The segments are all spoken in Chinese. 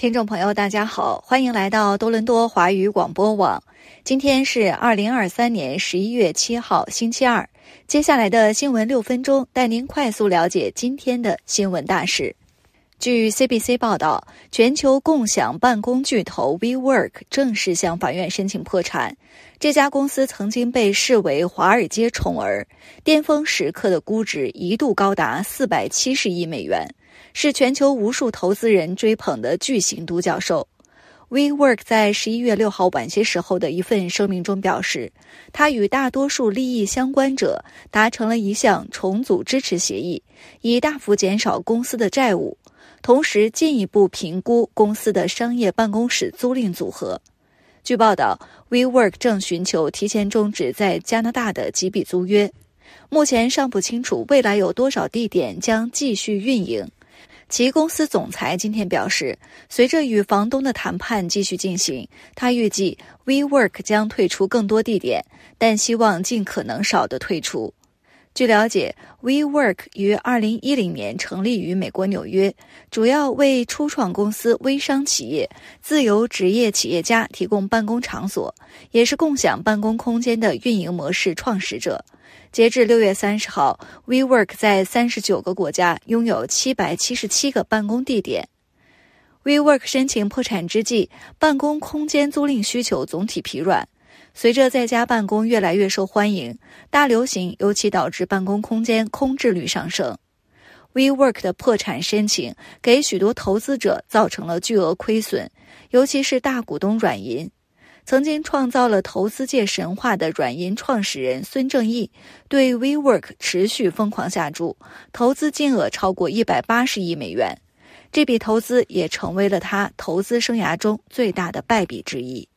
听众朋友，大家好，欢迎来到多伦多华语广播网。今天是二零二三年十一月七号，星期二。接下来的新闻六分钟，带您快速了解今天的新闻大事。据 CBC 报道，全球共享办公巨头 WeWork 正式向法院申请破产。这家公司曾经被视为华尔街宠儿，巅峰时刻的估值一度高达四百七十亿美元。是全球无数投资人追捧的巨型独角兽。WeWork 在十一月六号晚些时候的一份声明中表示，他与大多数利益相关者达成了一项重组支持协议，以大幅减少公司的债务，同时进一步评估公司的商业办公室租赁组合。据报道，WeWork 正寻求提前终止在加拿大的几笔租约，目前尚不清楚未来有多少地点将继续运营。其公司总裁今天表示，随着与房东的谈判继续进行，他预计 WeWork 将退出更多地点，但希望尽可能少的退出。据了解，WeWork 于2010年成立于美国纽约，主要为初创公司、微商企业、自由职业企业家提供办公场所，也是共享办公空间的运营模式创始者。截至六月三十号，WeWork 在三十九个国家拥有七百七十七个办公地点。WeWork 申请破产之际，办公空间租赁需求总体疲软。随着在家办公越来越受欢迎，大流行尤其导致办公空间空置率上升。WeWork 的破产申请给许多投资者造成了巨额亏损，尤其是大股东软银。曾经创造了投资界神话的软银创始人孙正义，对 WeWork 持续疯狂下注，投资金额超过一百八十亿美元。这笔投资也成为了他投资生涯中最大的败笔之一。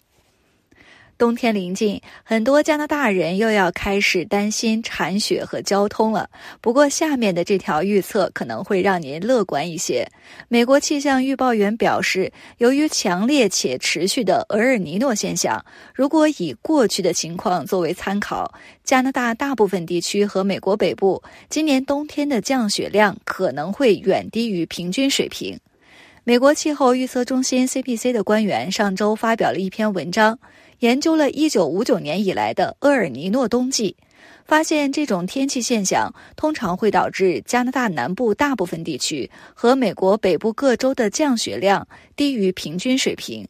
冬天临近，很多加拿大人又要开始担心铲雪和交通了。不过，下面的这条预测可能会让您乐观一些。美国气象预报员表示，由于强烈且持续的厄尔尼诺现象，如果以过去的情况作为参考，加拿大大部分地区和美国北部今年冬天的降雪量可能会远低于平均水平。美国气候预测中心 （CPC） 的官员上周发表了一篇文章。研究了1959年以来的厄尔尼诺冬季，发现这种天气现象通常会导致加拿大南部大部分地区和美国北部各州的降雪量低于平均水平。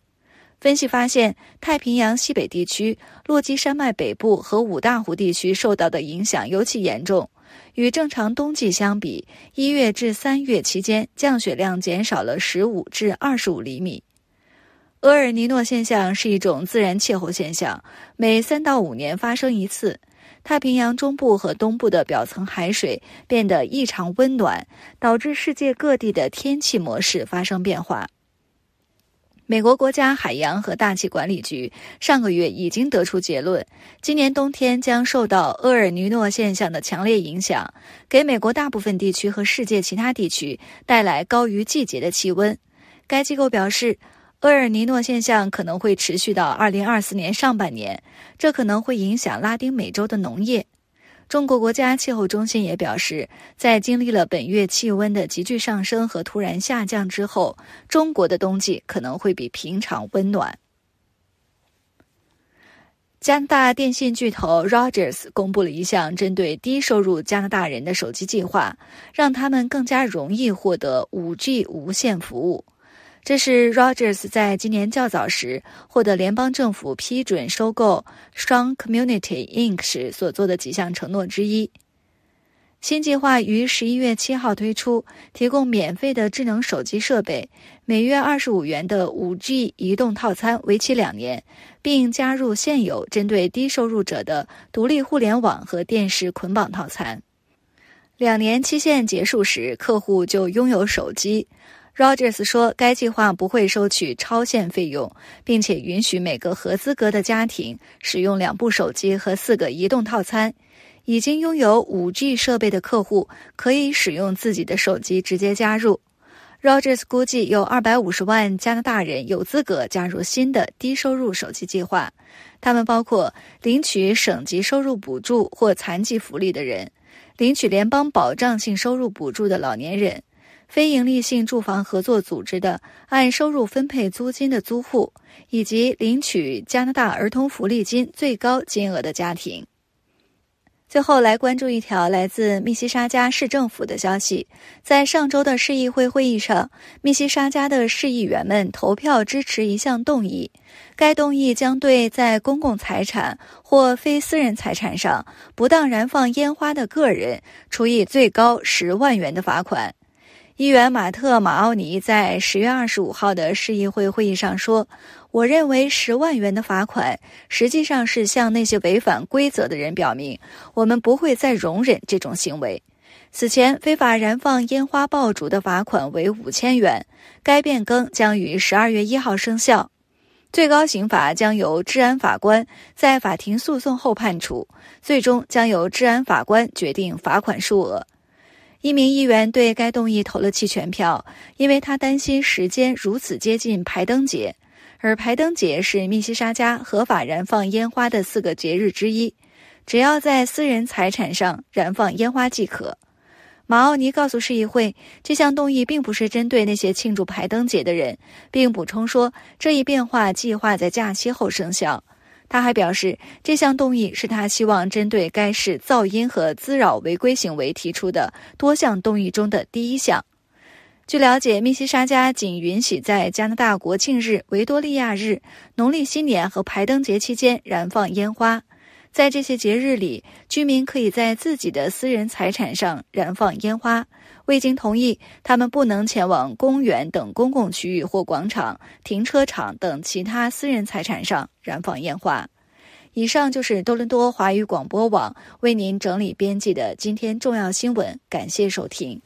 分析发现，太平洋西北地区、落基山脉北部和五大湖地区受到的影响尤其严重。与正常冬季相比，一月至三月期间降雪量减少了15至25厘米。厄尔尼诺现象是一种自然气候现象，每三到五年发生一次。太平洋中部和东部的表层海水变得异常温暖，导致世界各地的天气模式发生变化。美国国家海洋和大气管理局上个月已经得出结论：今年冬天将受到厄尔尼诺现象的强烈影响，给美国大部分地区和世界其他地区带来高于季节的气温。该机构表示。厄尔尼诺现象可能会持续到二零二四年上半年，这可能会影响拉丁美洲的农业。中国国家气候中心也表示，在经历了本月气温的急剧上升和突然下降之后，中国的冬季可能会比平常温暖。加拿大电信巨头 Rogers 公布了一项针对低收入加拿大人的手机计划，让他们更加容易获得 5G 无线服务。这是 Rogers 在今年较早时获得联邦政府批准收购 Strong Community Inc. 时所做的几项承诺之一。新计划于十一月七号推出，提供免费的智能手机设备，每月二十五元的五 G 移动套餐，为期两年，并加入现有针对低收入者的独立互联网和电视捆绑套餐。两年期限结束时，客户就拥有手机。Rogers 说，该计划不会收取超限费用，并且允许每个合资格的家庭使用两部手机和四个移动套餐。已经拥有 5G 设备的客户可以使用自己的手机直接加入。Rogers 估计有250万加拿大人有资格加入新的低收入手机计划，他们包括领取省级收入补助或残疾福利的人，领取联邦保障性收入补助的老年人。非营利性住房合作组织的按收入分配租金的租户，以及领取加拿大儿童福利金最高金额的家庭。最后来关注一条来自密西沙加市政府的消息，在上周的市议会会议上，密西沙加的市议员们投票支持一项动议，该动议将对在公共财产或非私人财产上不当燃放烟花的个人处以最高十万元的罚款。议员马特·马奥尼在十月二十五号的市议会会议上说：“我认为十万元的罚款实际上是向那些违反规则的人表明，我们不会再容忍这种行为。”此前，非法燃放烟花爆竹的罚款为五千元。该变更将于十二月一号生效，最高刑罚将由治安法官在法庭诉讼后判处，最终将由治安法官决定罚款数额。一名议员对该动议投了弃权票，因为他担心时间如此接近排灯节，而排灯节是密西沙加合法燃放烟花的四个节日之一，只要在私人财产上燃放烟花即可。马奥尼告诉市议会，这项动议并不是针对那些庆祝排灯节的人，并补充说，这一变化计划在假期后生效。他还表示，这项动议是他希望针对该市噪音和滋扰违规行为提出的多项动议中的第一项。据了解，密西沙加仅允许在加拿大国庆日、维多利亚日、农历新年和排灯节期间燃放烟花。在这些节日里，居民可以在自己的私人财产上燃放烟花。未经同意，他们不能前往公园等公共区域或广场、停车场等其他私人财产上燃放烟花。以上就是多伦多华语广播网为您整理编辑的今天重要新闻，感谢收听。